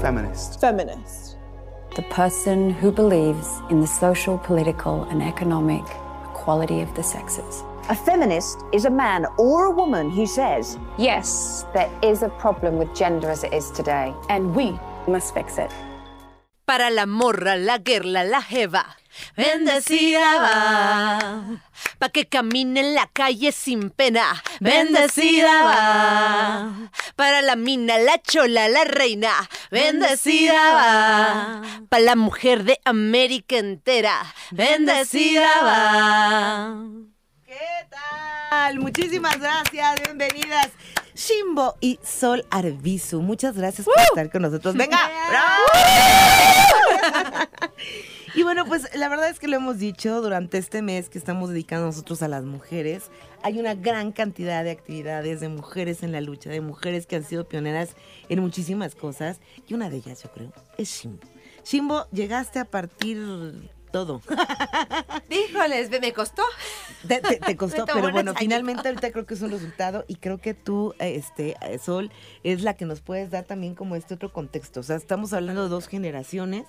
Feminist. Feminist. The person who believes in the social, political, and economic equality of the sexes. A feminist is a man or a woman who says, Yes, there is a problem with gender as it is today, and we must fix it. Para la morra, la guerra, la jeva. Bendecida va, pa' que camine en la calle sin pena. Bendecida va, para la mina, la chola, la reina. Bendecida va, para la mujer de América entera. Bendecida va. ¿Qué tal? Muchísimas gracias, bienvenidas. Shimbo y Sol Arbizu, muchas gracias por estar con nosotros. ¡Venga! ¡Bravo! Y bueno, pues la verdad es que lo hemos dicho durante este mes que estamos dedicando nosotros a las mujeres. Hay una gran cantidad de actividades de mujeres en la lucha, de mujeres que han sido pioneras en muchísimas cosas. Y una de ellas, yo creo, es Shimbo. Shimbo, llegaste a partir todo. Híjoles, me costó. Te, te- te costó, pero bueno, finalmente ahorita creo que es un resultado y creo que tú, este, eh, Sol, es la que nos puedes dar también como este otro contexto. O sea, estamos hablando de dos generaciones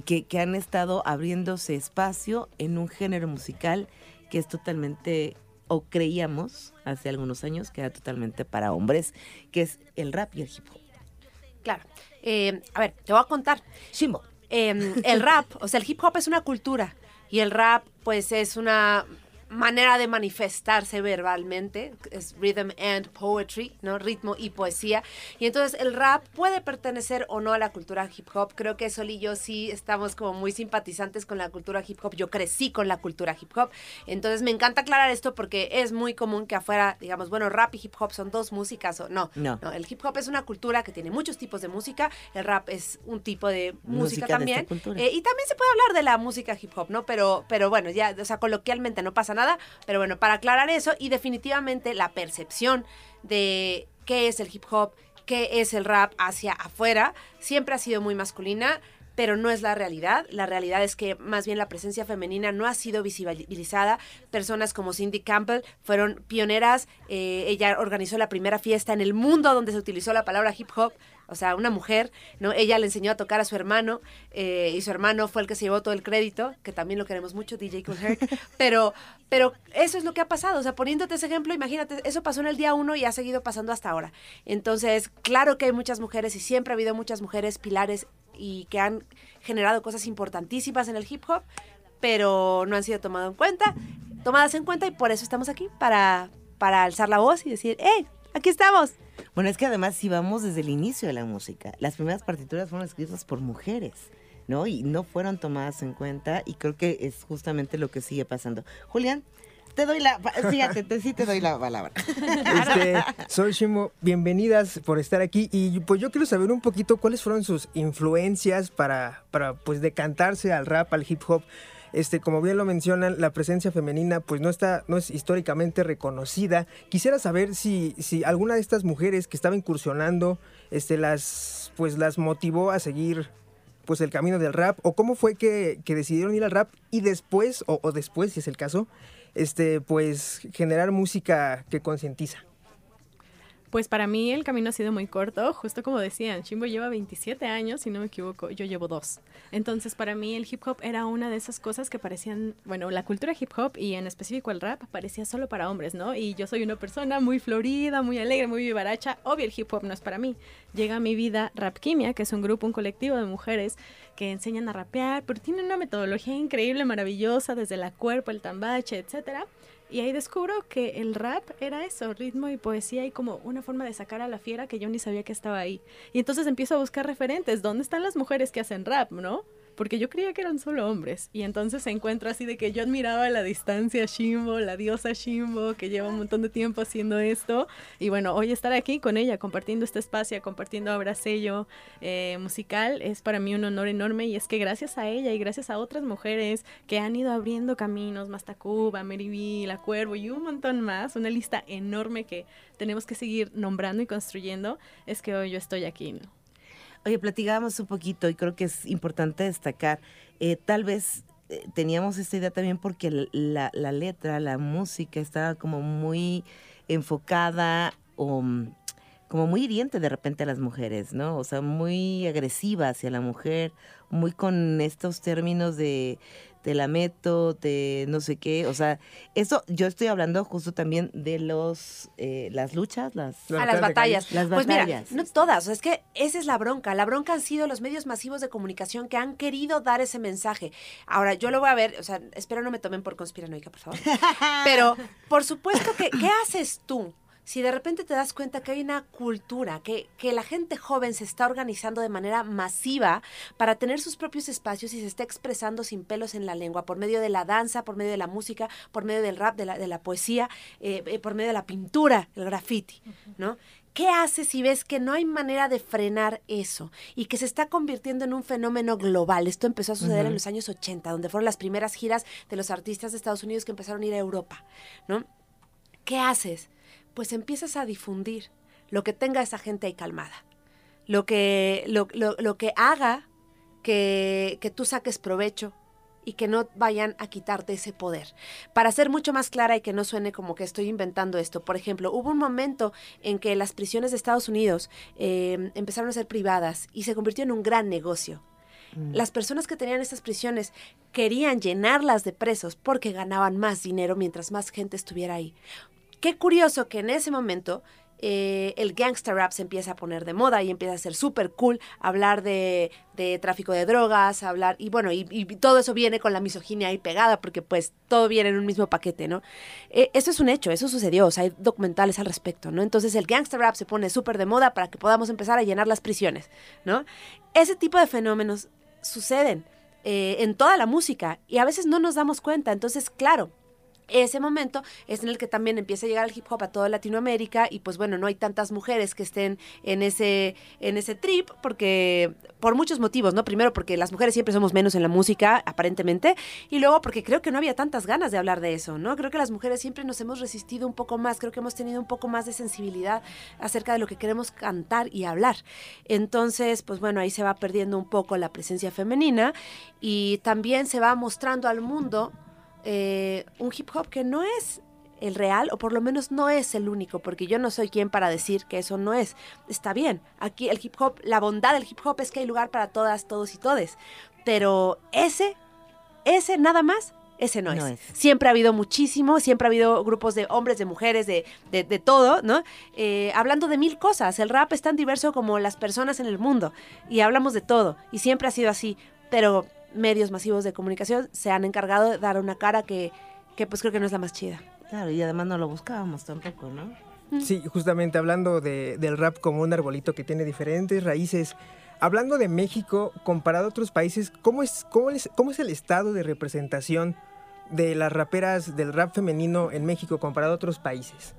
que, que han estado abriéndose espacio en un género musical que es totalmente, o creíamos hace algunos años, que era totalmente para hombres, que es el rap y el hip hop. Claro. Eh, a ver, te voy a contar. Shimbo. Eh, el rap, o sea, el hip hop es una cultura y el rap, pues, es una manera de manifestarse verbalmente, es rhythm and poetry, ¿no? Ritmo y poesía. Y entonces el rap puede pertenecer o no a la cultura hip hop. Creo que Sol y yo sí estamos como muy simpatizantes con la cultura hip hop. Yo crecí con la cultura hip hop. Entonces me encanta aclarar esto porque es muy común que afuera, digamos, bueno, rap y hip hop son dos músicas o no. No. no el hip hop es una cultura que tiene muchos tipos de música. El rap es un tipo de música, Música de también. cultura. Eh, y también se puede hablar de la música hip hop, ¿no? Pero, pero bueno, ya, o sea, coloquialmente no pasa nada. Pero bueno, para aclarar eso y definitivamente la percepción de qué es el hip hop, qué es el rap hacia afuera, siempre ha sido muy masculina. Pero no es la realidad. La realidad es que más bien la presencia femenina no ha sido visibilizada. Personas como Cindy Campbell fueron pioneras. eh, ella organizó la primera fiesta en el mundo donde se utilizó la palabra hip hop o sea, una mujer, ¿no? Ella le enseñó a tocar a su hermano eh, y su hermano fue el que se llevó todo el crédito, que también lo queremos mucho, DJ Cool Herc, pero, pero eso es lo que ha pasado, o sea, poniéndote ese ejemplo, imagínate, eso pasó en el día uno y ha seguido pasando hasta ahora. Entonces, claro que hay muchas mujeres y siempre ha habido muchas mujeres pilares y que han generado cosas importantísimas en el hip hop, pero no han sido tomado en cuenta, tomadas en cuenta y por eso estamos aquí, para, para alzar la voz y decir, ¡hey! Aquí estamos. Bueno, es que además si vamos desde el inicio de la música, las primeras partituras fueron escritas por mujeres, ¿no? Y no fueron tomadas en cuenta y creo que es justamente lo que sigue pasando. Julián, te doy la, fíjate, te, sí te doy la palabra. Este, soy Shimo, bienvenidas por estar aquí y pues yo quiero saber un poquito cuáles fueron sus influencias para, para pues decantarse al rap, al hip hop. Este, como bien lo mencionan, la presencia femenina pues no está, no es históricamente reconocida. Quisiera saber si, si alguna de estas mujeres que estaba incursionando, este, las, pues las motivó a seguir pues el camino del rap o cómo fue que, que decidieron ir al rap y después, o, después si es el caso, este, pues generar música que concientiza. Pues para mí el camino ha sido muy corto, justo como decían, Chimbo lleva 27 años, si no me equivoco, yo llevo dos. Entonces para mí el hip hop era una de esas cosas que parecían, bueno, la cultura hip hop y en específico el rap parecía solo para hombres, ¿no? Y yo soy una persona muy florida, muy alegre, muy vivaracha, obvio el hip hop no es para mí. Llega a mi vida Rap Quimia, que es un grupo, un colectivo de mujeres que enseñan a rapear, pero tienen una metodología increíble, maravillosa, desde la cuerpo, el tambache, etcétera. Y ahí descubro que el rap era eso, ritmo y poesía y como una forma de sacar a la fiera que yo ni sabía que estaba ahí. Y entonces empiezo a buscar referentes. ¿Dónde están las mujeres que hacen rap, no? Porque yo creía que eran solo hombres. Y entonces encuentro así de que yo admiraba a la distancia Shimbo, la diosa Shimbo, que lleva un montón de tiempo haciendo esto. Y bueno, hoy estar aquí con ella, compartiendo este espacio, compartiendo ahora sello eh, musical, es para mí un honor enorme. Y es que gracias a ella y gracias a otras mujeres que han ido abriendo caminos, Mastacuba, Mary B, La Cuervo y un montón más, una lista enorme que tenemos que seguir nombrando y construyendo, es que hoy yo estoy aquí, ¿no? Oye, platicábamos un poquito y creo que es importante destacar, eh, tal vez eh, teníamos esta idea también porque la, la letra, la música estaba como muy enfocada o, mm, como muy hiriente de repente a las mujeres, ¿no? O sea, muy agresiva hacia la mujer, muy con estos términos de te la meto, de no sé qué, o sea, eso yo estoy hablando justo también de los eh, las luchas, las a las batallas. Las pues batallas. mira, no todas, o sea, es que esa es la bronca. La bronca han sido los medios masivos de comunicación que han querido dar ese mensaje. Ahora, yo lo voy a ver, o sea, espero no me tomen por conspiranoica, por favor. Pero, por supuesto que, ¿qué haces tú? Si de repente te das cuenta que hay una cultura, que, que la gente joven se está organizando de manera masiva para tener sus propios espacios y se está expresando sin pelos en la lengua, por medio de la danza, por medio de la música, por medio del rap, de la, de la poesía, eh, eh, por medio de la pintura, el graffiti, ¿no? ¿Qué haces si ves que no hay manera de frenar eso y que se está convirtiendo en un fenómeno global? Esto empezó a suceder en los años 80, donde fueron las primeras giras de los artistas de Estados Unidos que empezaron a ir a Europa, ¿no? ¿Qué haces? Pues empiezas a difundir lo que tenga esa gente ahí calmada, lo que, lo, lo- lo que haga que, que tú saques provecho y que no vayan a quitarte ese poder. Para ser mucho más clara y que no suene como que estoy inventando esto, por ejemplo, hubo un momento en que las prisiones de Estados Unidos eh, empezaron a ser privadas y se convirtió en un gran negocio. Las personas que tenían estas prisiones querían llenarlas de presos porque ganaban más dinero mientras más gente estuviera ahí. Qué curioso que en ese momento eh, el gangster rap se empieza a poner de moda y empieza a ser súper cool hablar de, tráfico de drogas, hablar, y bueno, y, todo eso viene con la misoginia ahí pegada, porque pues todo viene en un mismo paquete, ¿no? Eh, eso es un hecho, eso sucedió, o sea, hay documentales al respecto, ¿no? Entonces el gangster rap se pone súper de moda para que podamos empezar a llenar las prisiones, ¿no? Ese tipo de fenómenos suceden eh, en toda la música y a veces no nos damos cuenta, entonces, claro, ese momento es en el que también empieza a llegar el hip hop a toda Latinoamérica y pues bueno, no hay tantas mujeres que estén en ese, en ese trip porque por muchos motivos, ¿no? Primero porque las mujeres siempre somos menos en la música, aparentemente, y luego porque creo que no había tantas ganas de hablar de eso, ¿no? Creo que las mujeres siempre nos hemos resistido un poco más, creo que hemos tenido un poco más de sensibilidad acerca de lo que queremos cantar y hablar. Entonces, pues bueno, ahí se va perdiendo un poco la presencia femenina y también se va mostrando al mundo eh, un hip hop que no es el real, o por lo menos no es el único, porque yo no soy quien para decir que eso no es. Está bien, aquí el hip hop, la bondad del hip hop es que hay lugar para todas, todos y todes, pero ese, ese nada más, ese no, No es. es. Siempre ha habido muchísimo, siempre ha habido grupos de hombres, de mujeres, de, de, de todo, ¿no? Eh, hablando de mil cosas. El rap es tan diverso como las personas en el mundo y hablamos de todo y siempre ha sido así, pero medios masivos de comunicación se han encargado de dar una cara que, que pues creo que no es la más chida. Claro, y además no lo buscábamos tampoco, ¿no? Sí, justamente hablando de- del rap como un arbolito que tiene diferentes raíces. Hablando de México, comparado a otros países, ¿cómo es, cómo es, cómo es el estado de representación de las raperas del rap femenino en México comparado a otros países?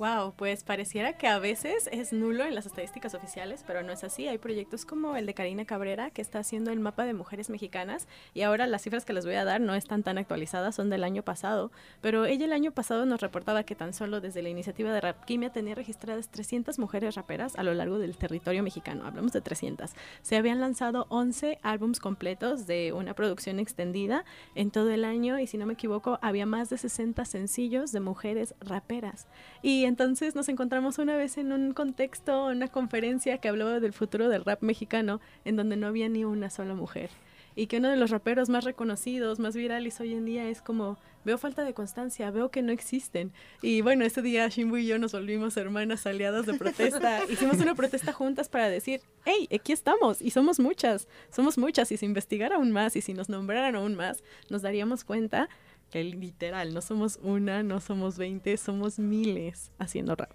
Wow, pues pareciera que a veces es nulo en las estadísticas oficiales, pero no es así. Hay proyectos como el de Karina Cabrera que está haciendo el mapa de mujeres mexicanas y ahora las cifras que les voy a dar no están tan actualizadas, son del año pasado, pero ella el año pasado nos reportaba que tan solo desde la iniciativa de Rapquimia tenía registradas 300 mujeres raperas a lo largo del territorio mexicano. Hablamos de 300. Se habían lanzado 11 álbums completos de una producción extendida en todo el año y si no me equivoco había más de 60 sencillos de mujeres raperas. Y entonces nos encontramos una vez en un contexto, una conferencia que hablaba del futuro del rap mexicano, en donde no había ni una sola mujer. Y que uno de los raperos más reconocidos, más virales hoy en día es como, veo falta de constancia, veo que no existen. Y bueno, ese día Shimbu y yo nos volvimos hermanas aliadas de protesta. Hicimos una protesta juntas para decir, hey, aquí estamos y somos muchas, somos muchas. Y si investigara aún más y si nos nombraran aún más, nos daríamos cuenta literal, no somos una, no somos 20, somos miles haciendo rap.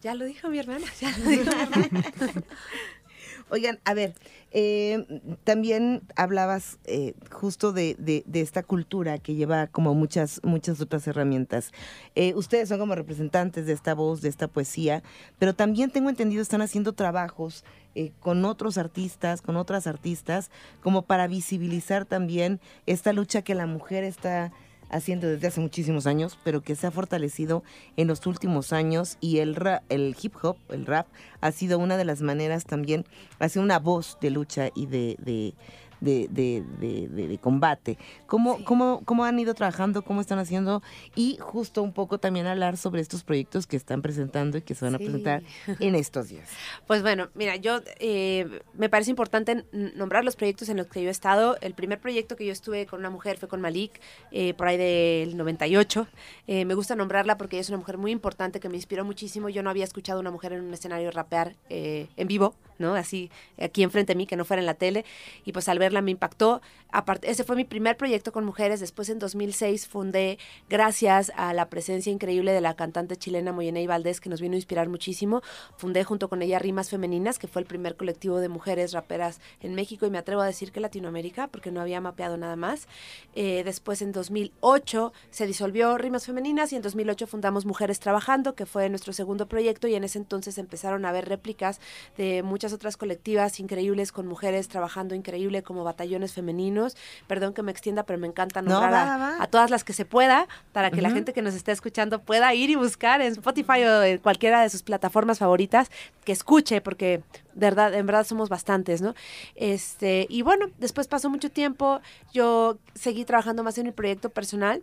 Ya lo dijo mi hermana, ya lo dijo mi hermana. Oigan, a ver, eh, también hablabas eh, justo de, de- esta cultura que lleva como muchas, muchas otras herramientas. Eh, ustedes son como representantes de esta voz, de esta poesía, pero también tengo entendido están haciendo trabajos eh, con otros artistas, con otras artistas, como para visibilizar también esta lucha que la mujer está haciendo desde hace muchísimos años, pero que se ha fortalecido en los últimos años y el, ra- el hip hop, el rap, ha sido una de las maneras también, ha sido una voz de lucha y de, de, de- de- de- combate. ¿Cómo, cómo, ¿Cómo han ido trabajando? ¿Cómo están haciendo? Y justo un poco también hablar sobre estos proyectos que están presentando y que se van a Sí. presentar en estos días. Pues bueno, mira, yo eh, me parece importante nombrar los proyectos en los que yo he estado. El primer proyecto que yo estuve con una mujer fue con Malik, eh, por ahí del 98. Eh, me gusta nombrarla porque es una mujer muy importante que me inspiró muchísimo. Yo no había escuchado a una mujer en un escenario rapear eh, en vivo, ¿no? Así, aquí enfrente de mí, que no fuera en la tele. Y pues al verla me impactó. Aparte, ese fue mi primer proyecto con mujeres. Después, en 2006, fundé, gracias a la presencia increíble de la cantante chilena Moyenei Valdés, que nos vino a inspirar muchísimo, fundé junto con ella Rimas Femeninas, que fue el primer colectivo de mujeres raperas en México y me atrevo a decir que Latinoamérica, porque no había mapeado nada más. Eh, después, en 2008, se disolvió Rimas Femeninas y en 2008 fundamos Mujeres Trabajando, que fue nuestro segundo proyecto y en ese entonces empezaron a haber réplicas de muchas otras colectivas increíbles con mujeres trabajando increíble como batallones femeninos. Perdón que me extienda, pero me encanta No, nombrar va, a- todas las que se pueda para que la gente que nos esté escuchando pueda ir y buscar en Spotify o en cualquiera de sus plataformas favoritas que escuche porque de verdad en verdad somos bastantes, ¿no? Este, y bueno, después pasó mucho tiempo, yo seguí trabajando más en mi proyecto personal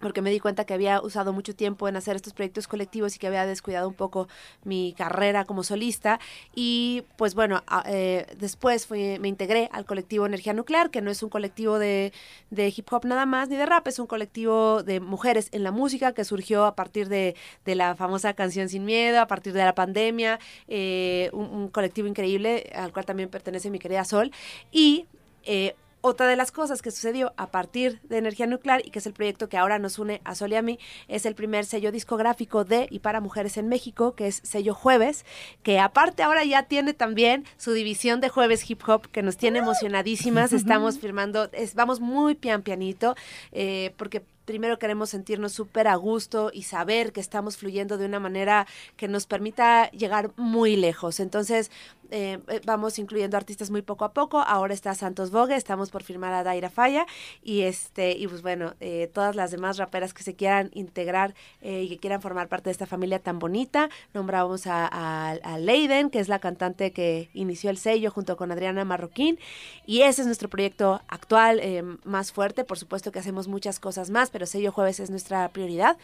porque me di cuenta que había usado mucho tiempo en hacer estos proyectos colectivos y que había descuidado un poco mi carrera como solista. Y pues bueno, eh, después me integré al colectivo Energía Nuclear, que no es un colectivo de, de hip hop nada más ni de rap, es un colectivo de mujeres en la música que surgió a partir de, de la famosa canción Sin Miedo, a partir de la pandemia, eh, un, un colectivo increíble al cual también pertenece mi querida Sol. Y eh, otra de las cosas que sucedió a partir de Energía Nuclear y que es el proyecto que ahora nos une a Sol y a mí, es el primer sello discográfico de y para mujeres en México, que es Sello Jueves, que aparte ahora ya tiene también su división de Jueves Hip Hop, que nos tiene emocionadísimas. Estamos firmando, es- vamos muy pian pianito, eh, porque primero queremos sentirnos súper a gusto y saber que estamos fluyendo de una manera que nos permita llegar muy lejos. Entonces, eh, eh, vamos incluyendo artistas muy poco a poco. Ahora está Santos Vogue, estamos por firmar a Daira Falla y este y pues bueno, eh, todas las demás raperas que se quieran integrar eh, y que quieran formar parte de esta familia tan bonita. Nombramos a, a, a Leiden, que es la cantante que inició el sello junto con Adriana Marroquín y ese es nuestro proyecto actual más fuerte. Por supuesto que hacemos muchas cosas más, pero sello jueves es nuestra prioridad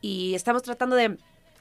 y estamos tratando de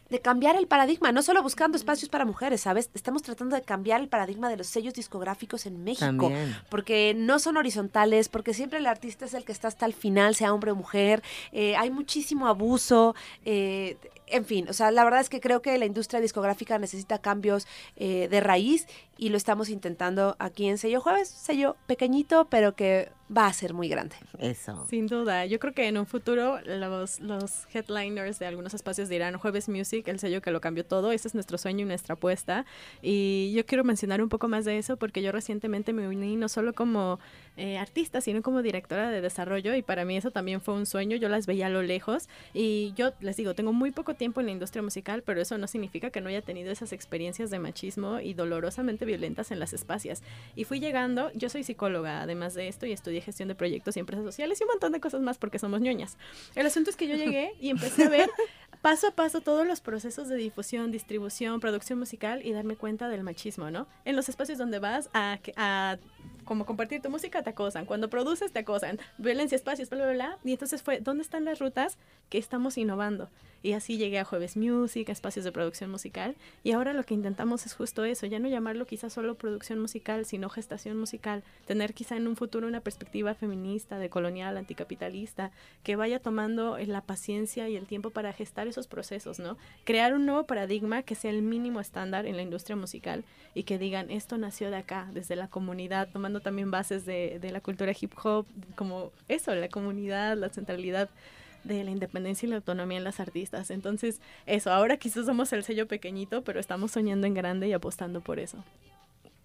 de cambiar el paradigma, no solo buscando espacios para mujeres, ¿sabes? Estamos tratando de cambiar el paradigma de los sellos discográficos en México, También. porque no son horizontales, porque siempre el artista es el que está hasta el final, sea hombre o mujer, eh, hay muchísimo abuso, eh, en fin, o sea, la verdad es que creo que la industria discográfica necesita cambios eh, de raíz y lo estamos intentando aquí en Sello Jueves, sello pequeñito, pero que va a ser muy grande. Eso. Sin duda, yo creo que en un futuro los, los headliners de algunos espacios dirán Jueves Music, el sello que lo cambió todo, ese es nuestro sueño y nuestra apuesta. Y yo quiero mencionar un poco más de eso porque yo recientemente me uní no solo como eh, artista, sino como directora de desarrollo y para mí eso también fue un sueño, yo las veía a lo lejos y yo les digo, tengo muy poco tiempo en la industria musical, pero eso no significa que no haya tenido esas experiencias de machismo y dolorosamente violentas en las espacias. Y fui llegando, yo soy psicóloga además de esto y estudié gestión de proyectos y empresas sociales y un montón de cosas más porque somos ñoñas. El asunto es que yo llegué y empecé a ver paso a paso todos los procesos de difusión, distribución, producción musical y darme cuenta del machismo, ¿no? En los espacios donde vas a, a como compartir tu música te acosan, cuando produces te acosan, violencia, espacios, bla, bla, bla. Y entonces fue, ¿dónde están las rutas que estamos innovando? Y así llegué a Jueves Music, a espacios de producción musical. Y ahora lo que intentamos es justo eso, ya no llamarlo quizás solo producción musical, sino gestación musical. Tener quizá en un futuro una perspectiva feminista, decolonial, anticapitalista, que vaya tomando eh, la paciencia y el tiempo para gestar esos procesos, ¿no? Crear un nuevo paradigma que sea el mínimo estándar en la industria musical y que digan, esto nació de acá, desde la comunidad, tomando también bases de, de la cultura hip hop, como eso, la comunidad, la centralidad de la independencia y la autonomía en las artistas. Entonces, eso, ahora quizás somos el sello pequeñito, pero estamos soñando en grande y apostando por eso.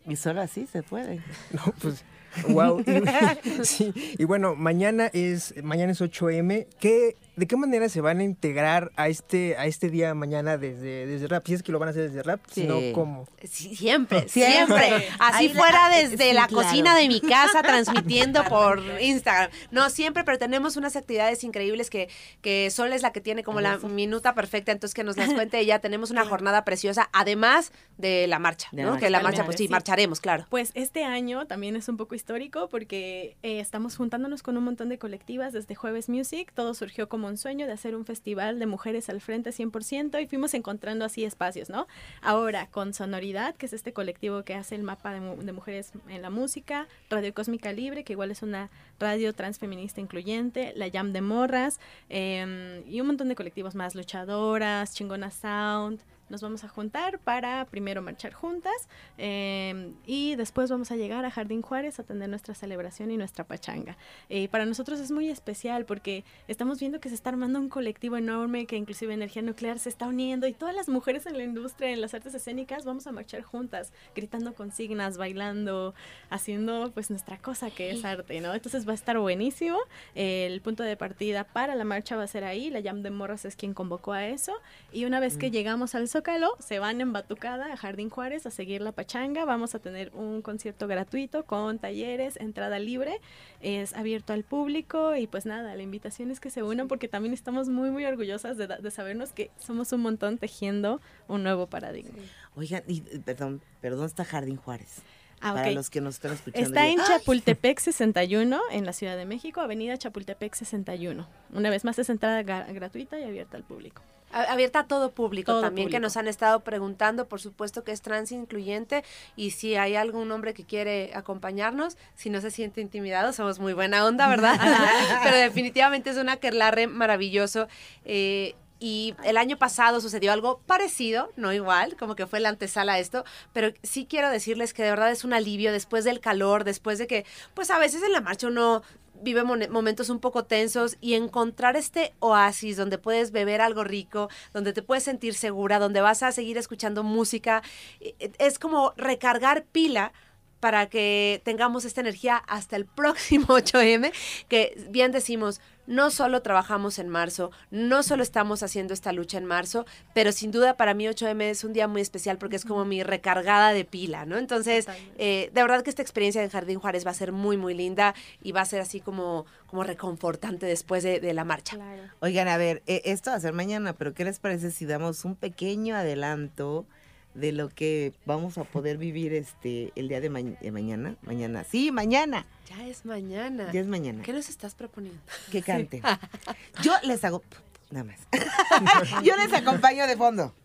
Y solo así se puede. No, pues, wow. Y, sí, y bueno, mañana es, mañana es 8M. ¿Qué ¿de qué manera se van a integrar a este, a este día mañana desde, desde rap? Si es que lo van a hacer desde rap, Sí. sino cómo. Sí, siempre, Siempre. Así Ahí fuera desde sí, la claro. cocina de mi casa transmitiendo por Instagram. No, siempre, pero tenemos unas actividades increíbles que, que Sol es la que tiene como la minuta perfecta, entonces que nos las cuente ella. Tenemos una jornada preciosa, además de la marcha, De la ¿no? marcha. Que la marcha, pues sí, Sí. marcharemos, claro. Pues este año también es un poco histórico porque eh, estamos juntándonos con un montón de colectivas desde Jueves Music. Todo surgió como un sueño de hacer un festival de mujeres al frente 100% y fuimos encontrando así espacios, ¿no? Ahora con Sonoridad, que es este colectivo que hace el mapa de, de mujeres en la música, Radio Cósmica Libre, que igual es una radio transfeminista incluyente, La Jam de Morras em, y un montón de colectivos más, luchadoras, Chingona Sound. Nos vamos a juntar para primero marchar juntas eh, y después vamos a llegar a Jardín Juárez a tener nuestra celebración y nuestra pachanga. Eh, para nosotros es muy especial porque estamos viendo que se está armando un colectivo enorme que inclusive Energía Nuclear se está uniendo y todas las mujeres en la industria, en las artes escénicas, vamos a marchar juntas, gritando consignas, bailando, haciendo pues nuestra cosa que es arte, ¿no? Entonces va a estar buenísimo. El punto de partida para la marcha va a ser ahí. La Jam de Morras es quien convocó a eso. Y una vez que llegamos al Zócalo, se van en Batucada a Jardín Juárez a seguir la pachanga. Vamos a tener un concierto gratuito con talleres, entrada libre. Es abierto al público y pues nada, la invitación es que se unan porque también estamos muy, muy orgullosas de, de sabernos que somos un montón tejiendo un nuevo paradigma. Oigan, y, eh, perdón, perdón, está Jardín Juárez. Ah, Para los que nos están escuchando. Está en. Chapultepec 61, en la Ciudad de México, Avenida Chapultepec 61. Una vez más es entrada gra- gratuita y abierta al público. Abierta a todo público Todo también, que nos han estado preguntando, por supuesto que es trans incluyente, y si hay algún hombre que quiere acompañarnos, si no se siente intimidado, somos muy buena onda, ¿verdad? Pero definitivamente es un aquelarre maravilloso. eh, y el año pasado sucedió algo parecido, no igual, como que fue la antesala a esto, pero sí quiero decirles que de verdad es un alivio después del calor, después de que, pues a veces en la marcha uno vive momentos un poco tensos y encontrar este oasis donde puedes beber algo rico, donde te puedes sentir segura, donde vas a seguir escuchando música, eh, eh, es como recargar pila para que tengamos esta energía hasta el próximo 8M, que bien decimos, no solo trabajamos en marzo, no solo estamos haciendo esta lucha en marzo, pero sin duda para mí 8M es un día muy especial porque es como mi recargada de pila, ¿no? Entonces, eh, de verdad que esta experiencia en Jardín Juárez va a ser muy, muy linda y va a ser así como, como reconfortante después de, de la marcha. Claro. Oigan, a ver, eh, esto va a ser mañana, pero ¿qué les parece si damos un pequeño adelanto de lo que vamos a poder vivir este el día de, ma- de mañana? Mañana, sí, mañana. Ya es mañana. Ya es mañana. ¿Qué nos estás proponiendo? Que cante. Yo les hago nada más. Yo les acompaño de fondo.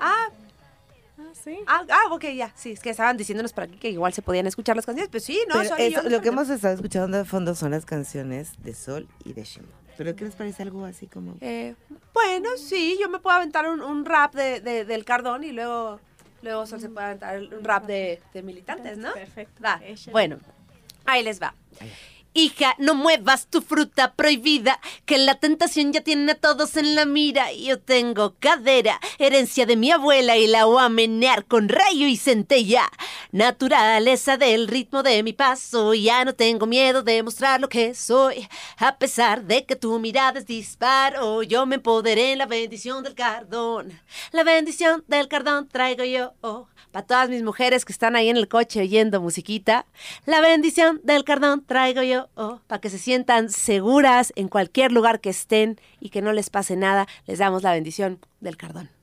Ah, Ah, sí. ah, ah, ok, ya. Sí, es que estaban diciéndonos por aquí que igual se podían escuchar las canciones. Pues sí, no, Pero yo eso, nos lo que hemos estado escuchando de fondo son las canciones de Sol y de Shimbo. ¿Pero qué les parece algo así como? Eh, bueno, sí, yo me puedo aventar un, un rap de, de- del Cardón y luego, luego Sol se puede aventar un rap de, de militantes, ¿no? Perfecto. Va, bueno, ahí les va. Hija, no muevas tu fruta prohibida, que la tentación ya tiene a todos en la mira. Yo tengo cadera, herencia de mi abuela y la voy a menear con rayo y centella. Naturaleza del ritmo de mi paso, ya no tengo miedo de mostrar lo que soy. A pesar de que tu mirada es disparo, yo me empoderé en la bendición del cardón. La bendición del cardón traigo yo. Para todas mis mujeres que están ahí en el coche oyendo musiquita, la bendición del cardón traigo yo, para que se sientan seguras en cualquier lugar que estén y que no les pase nada, les damos la bendición del cardón.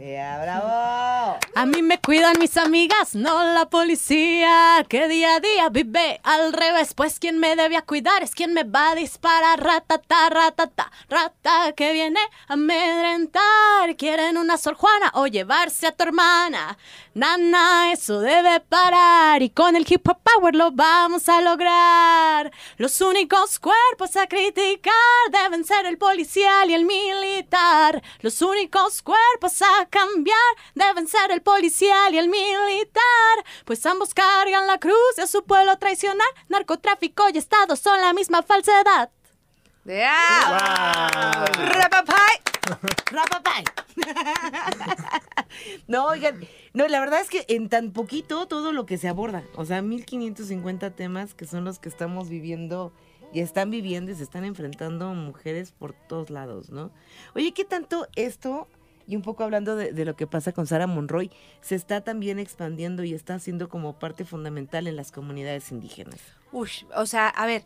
¡Ea, bravo! A mí me cuidan mis amigas, no la policía, que día a día vive al revés. Pues quien me debe a cuidar es quien me va a disparar. Ratata, ratata, rata que viene a amedrentar. Quieren una Sor Juana o llevarse a tu hermana. Nana, eso debe parar. Y con el hip hop power lo vamos a lograr. Los únicos cuerpos a criticar deben ser el policial y el militar. Los únicos cuerpos a cambiar deben ser el policial y el militar. Pues ambos cargan la cruz y a su pueblo traicionar. Narcotráfico y Estado son la misma falsedad. ¡Yeah! ¡Rapapay! ¡Rapapay! no, oigan, no, la verdad es que en tan poquito todo lo que se aborda, o sea, 1550 temas que son los que estamos viviendo y están viviendo y se están enfrentando mujeres por todos lados, ¿no? Oye, ¿qué tanto esto, y un poco hablando de, lo que pasa con Sara Monroy, se está también expandiendo y está siendo como parte fundamental en las comunidades indígenas? Ush, o sea, a ver,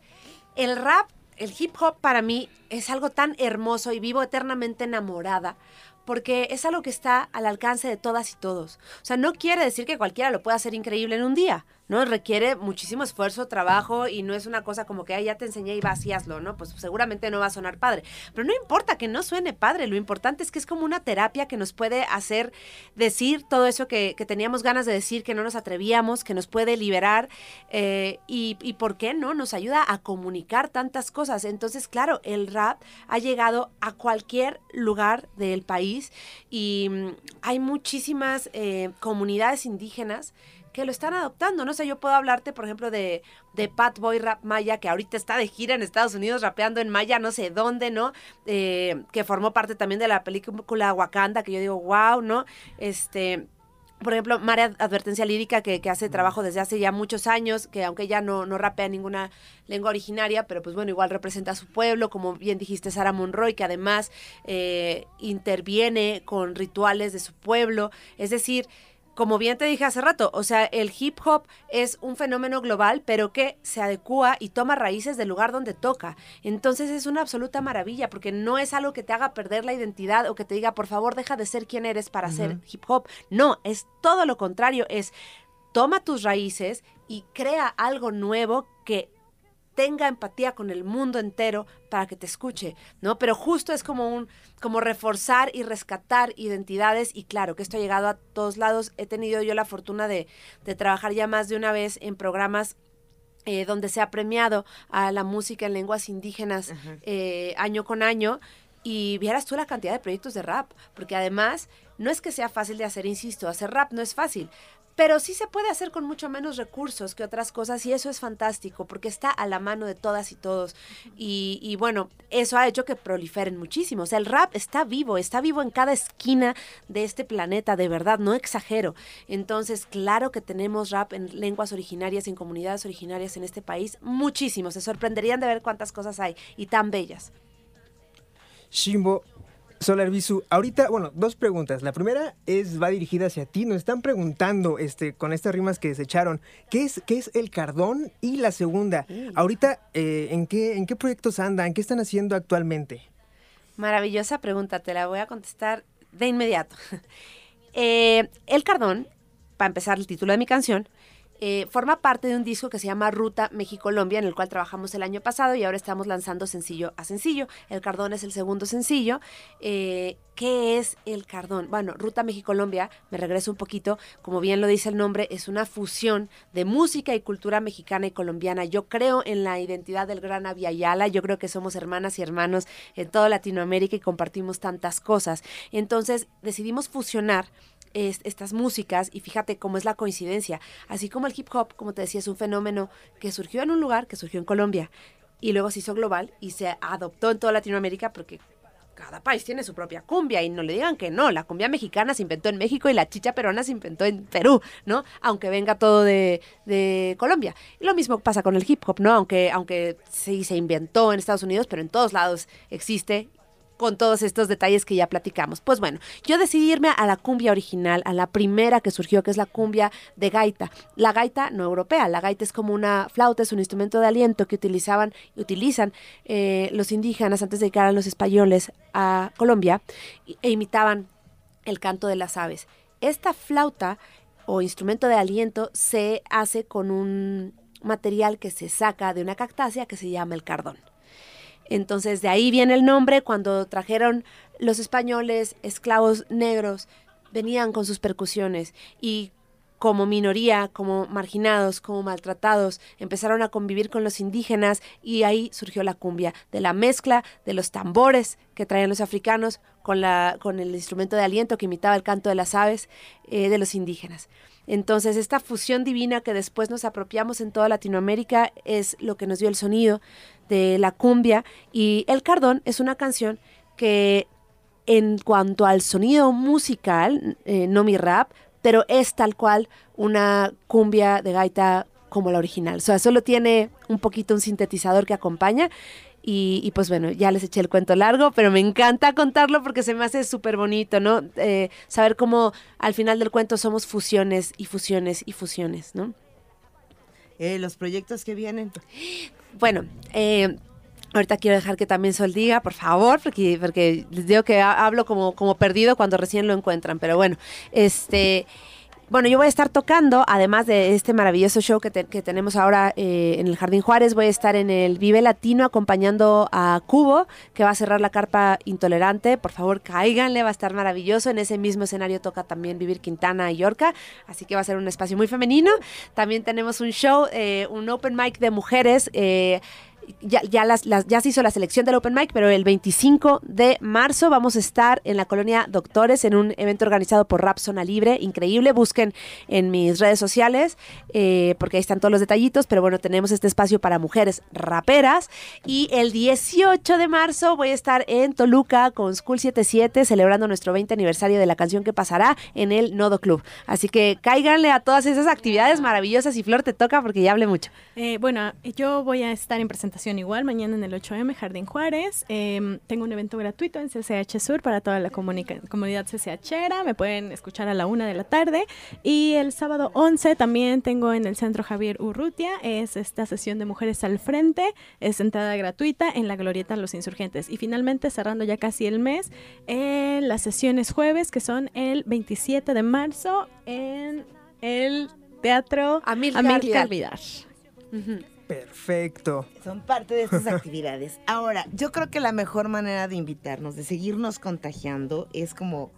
el rap, el hip hop para mí es algo tan hermoso y vivo eternamente enamorada. Porque es algo que está al alcance de todas y todos. O sea, no quiere decir que cualquiera lo pueda hacer increíble en un día, ¿no? Requiere muchísimo esfuerzo, trabajo y no es una cosa como que "Ay, ya te enseñé y vas y hazlo, ¿no? Pues seguramente no va a sonar padre. Pero no importa que no suene padre, lo importante es que es como una terapia que nos puede hacer decir todo eso que, teníamos ganas de decir, que no nos atrevíamos, que nos puede liberar eh, y, y, ¿por qué no? Nos ayuda a comunicar tantas cosas. Entonces, claro, el rap ha llegado a cualquier lugar del país y mm, hay muchísimas eh, comunidades indígenas que lo están adoptando. No sé, yo puedo hablarte, por ejemplo, de, de Pat Boy Rap Maya, que ahorita está de gira en Estados Unidos rapeando en Maya, no sé dónde, ¿no? Eh, que formó parte también de la película Wakanda, que yo digo, wow, ¿no? Este por ejemplo, María Advertencia Lírica, que, que, hace trabajo desde hace ya muchos años, que aunque ya no, no rapea ninguna lengua originaria, pero pues bueno, igual representa a su pueblo, como bien dijiste, Sara Monroy, que además eh, interviene con rituales de su pueblo, es decir, como bien te dije hace rato, o sea, el hip hop es un fenómeno global, pero que se adecua y toma raíces del lugar donde toca. Entonces es una absoluta maravilla, porque no es algo que te haga perder la identidad o que te diga, por favor, deja de ser quien eres para uh -huh. hacer hip hop. No, es todo lo contrario, es toma tus raíces y crea algo nuevo que tenga empatía con el mundo entero para que te escuche, ¿no? Pero justo es como un como reforzar y rescatar identidades y claro que esto ha llegado a todos lados. He tenido yo la fortuna de, de trabajar ya más de una vez en programas eh, donde se ha premiado a la música en lenguas indígenas uh -huh. eh, año con año y vieras tú la cantidad de proyectos de rap, porque además no es que sea fácil de hacer, insisto, hacer rap no es fácil, pero sí se puede hacer con mucho menos recursos que otras cosas y eso es fantástico porque está a la mano de todas y todos. Y, bueno, eso ha hecho que proliferen muchísimo. O sea, el rap está vivo, está vivo en cada esquina de este planeta, de verdad, no exagero. Entonces, claro que tenemos rap en lenguas originarias, en comunidades originarias en este país, muchísimo. Se sorprenderían de ver cuántas cosas hay y tan bellas. Shimbo, Solar Bisu, ahorita, bueno, dos preguntas. La primera es, va dirigida hacia ti. Nos están preguntando, este, con estas rimas que desecharon, ¿qué es, qué es el cardón? Y la segunda, mm. ahorita, eh, ¿en, qué, ¿en qué proyectos andan? ¿Qué están haciendo actualmente? Maravillosa pregunta, te la voy a contestar de inmediato. eh, el cardón, para empezar el título de mi canción, eh, forma parte de un disco que se llama Ruta México-Colombia, en el cual trabajamos el año pasado y ahora estamos lanzando sencillo a sencillo. El Cardón es el segundo sencillo. Eh, ¿Qué es el Cardón? Bueno, Ruta México-Colombia, me regreso un poquito, como bien lo dice el nombre, es una fusión de música y cultura mexicana y colombiana. Yo creo en la identidad del gran Aviala, yo creo que somos hermanas y hermanos en toda Latinoamérica y compartimos tantas cosas. Entonces decidimos fusionar es, estas músicas y fíjate cómo es la coincidencia. Así como el hip hop, como te decía, es un fenómeno que surgió en un lugar, que surgió en Colombia y luego se hizo global y se adoptó en toda Latinoamérica porque cada país tiene su propia cumbia y no le digan que no, la cumbia mexicana se inventó en México y la chicha peruana se inventó en Perú, ¿no? Aunque venga todo de, de Colombia. Y lo mismo pasa con el hip hop, ¿no? Aunque, aunque sí se inventó en Estados Unidos, pero en todos lados existe con todos estos detalles que ya platicamos. Pues bueno, yo decidí irme a la cumbia original, a la primera que surgió, que es la cumbia de gaita. La gaita no europea, la gaita es como una flauta, es un instrumento de aliento que utilizaban, utilizan eh, los indígenas antes de llegar a los españoles a Colombia e imitaban el canto de las aves. Esta flauta o instrumento de aliento se hace con un material que se saca de una cactácea que se llama el cardón. Entonces de ahí viene el nombre, cuando trajeron los españoles esclavos negros, venían con sus percusiones y como minoría, como marginados, como maltratados, empezaron a convivir con los indígenas y ahí surgió la cumbia, de la mezcla de los tambores que traían los africanos con, la, con el instrumento de aliento que imitaba el canto de las aves eh, de los indígenas. Entonces, esta fusión divina que después nos apropiamos en toda Latinoamérica es lo que nos dio el sonido de la cumbia y El Cardón es una canción que en cuanto al sonido musical, eh, no mi rap, pero es tal cual una cumbia de gaita como la original. O sea, solo tiene un poquito un sintetizador que acompaña. Y, y, pues bueno, ya les eché el cuento largo, pero me encanta contarlo porque se me hace súper bonito, ¿no? Eh, saber cómo al final del cuento somos fusiones y fusiones y fusiones, ¿no? Eh, los proyectos que vienen. Bueno, eh, Ahorita quiero dejar que también Sol diga, por favor, porque, porque les digo que ha- hablo como, como perdido cuando recién lo encuentran. Pero bueno, este. Bueno, yo voy a estar tocando, además de este maravilloso show que, que tenemos ahora eh, en el Jardín Juárez, voy a estar en el Vive Latino acompañando a Cubo, que va a cerrar la carpa intolerante. Por favor, cáiganle, va a estar maravilloso. En ese mismo escenario toca también Vivir Quintana y Yorca, así que va a ser un espacio muy femenino. También tenemos un show, eh, un open mic de mujeres. eh, ya, ya, se hizo la selección del Open Mic, pero el 25 de marzo vamos a estar en la colonia Doctores en un evento organizado por Rap Zona Libre. Increíble. Busquen en mis redes sociales eh, porque ahí están todos los detallitos. Pero bueno, tenemos este espacio para mujeres raperas. Y el 18 de marzo voy a estar en Toluca con School 77 celebrando nuestro 20 aniversario de la canción que pasará en el Nodo Club. Así que cáiganle a todas esas actividades maravillosas y Flor te toca porque ya hablé mucho. Eh, bueno, yo voy a estar en presentación igual mañana en el 8M Jardín Juárez. Eh, tengo un evento gratuito en CCH Sur para toda la comunidad CCHera. Me pueden escuchar a la una de la tarde. Y el sábado 11 también tengo en el Centro Javier Urrutia. Es esta sesión de Mujeres al Frente. Es entrada gratuita en la Glorieta Los Insurgentes. Y finalmente, cerrando ya casi el mes, eh, las sesiones jueves que son el 27 de marzo en el Teatro Amílcar Amílcar Vidal. Vidal. Perfecto. Son parte de estas actividades. Ahora, yo creo que la mejor manera de invitarnos, de seguirnos contagiando, es como,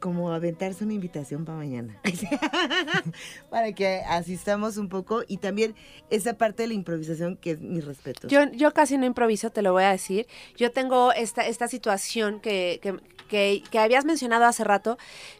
como aventarse una invitación para mañana. para que asistamos un poco y también esa parte de la improvisación que es mi respeto. Yo, yo casi no improviso, te lo voy a decir. Yo tengo esta, esta situación que, que, que- que habías mencionado hace rato,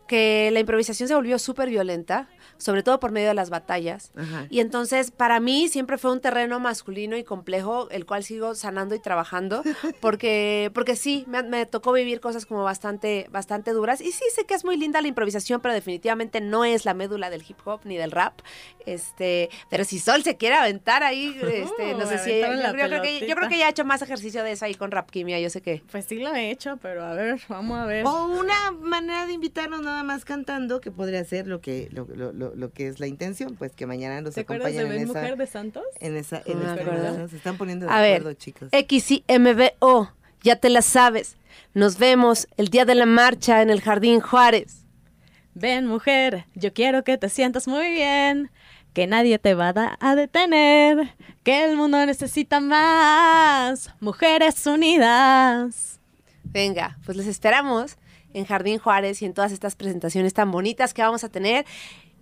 que la improvisación se volvió súper violenta, sobre todo por medio de las batallas. Ajá. Y entonces, para mí, siempre fue un terreno masculino y complejo, el cual sigo sanando y trabajando, porque, porque sí, me, me tocó vivir cosas como bastante, bastante duras. Y sí, sé que es muy linda la improvisación, pero definitivamente no es la médula del hip hop ni del rap. Este, pero si Sol se quiere aventar ahí, este, no Uh, sé si yo, la creo que, yo creo que ella ha hecho más ejercicio de eso ahí con Rap Quimia, yo sé que. Pues sí lo he hecho, pero a ver, vamos a ver. O una manera de invitarnos nada más cantando, que podría ser lo que, lo, lo- lo- lo que es la intención, pues que mañana nos ¿Te acuerdas de acompañen en Ben esa, Mujer de Santos? en esa, en No esta acuerdo. conversación. Se están poniendo de A ver, acuerdo, chicos. XIMBO, ya te la sabes. Nos vemos el día de la marcha en el Jardín Juárez. Ven, mujer, yo quiero que te sientas muy bien, que nadie te va a detener, que el mundo necesita más mujeres unidas. Venga, pues les esperamos en Jardín Juárez y en todas estas presentaciones tan bonitas que vamos a tener.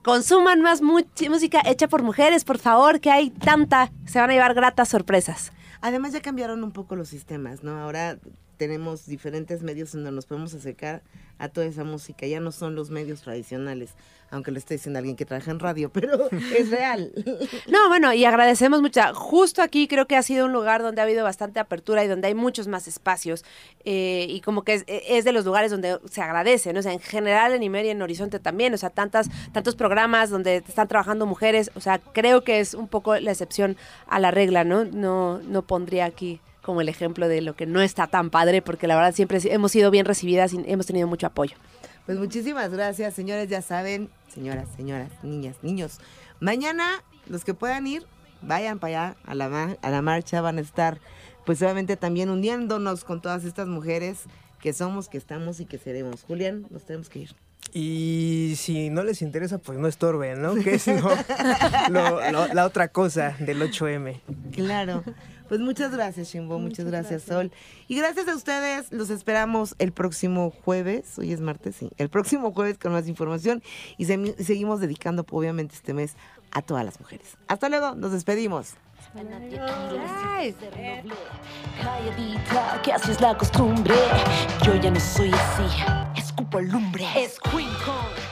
Consuman más música hecha por mujeres, por favor, que hay tanta. Se van a llevar gratas sorpresas. Además ya cambiaron un poco los sistemas, ¿no? Ahora tenemos diferentes medios donde nos podemos acercar a toda esa música. Ya no son los medios tradicionales, aunque lo esté diciendo alguien que trabaja en radio, pero es real. No, bueno, y agradecemos mucho. Justo aquí creo que ha sido un lugar donde ha habido bastante apertura y donde hay muchos más espacios. eh, y como que es, es de los lugares donde se agradece, ¿no? O sea, en general en Imer y en Horizonte también. O sea, tantas, tantos programas donde están trabajando mujeres. O sea, creo que es un poco la excepción a la regla, ¿no? No, no pondría aquí como el ejemplo de lo que no está tan padre, porque la verdad siempre hemos sido bien recibidas y hemos tenido mucho apoyo. Pues muchísimas gracias, señores, ya saben, señoras, señoras, niñas, niños. Mañana, los que puedan ir, vayan para allá a la, a la marcha, van a estar, pues obviamente también uniéndonos con todas estas mujeres que somos, que estamos y que seremos. Julián, nos tenemos que ir. Y si no les interesa, pues no estorben, ¿no? Que es lo- lo- lo- la otra cosa del 8M. Claro. Pues muchas gracias, Shimbo. Muchas, gracias, Sol. Y gracias a ustedes. Los esperamos el próximo jueves. Hoy es martes, sí. El próximo jueves con más información. Y se- seguimos dedicando, obviamente, este mes a todas las mujeres. Hasta luego. Nos despedimos. Calladita, que así es la costumbre. Yo ya no soy así. Escupo lumbre. Es Queen Con.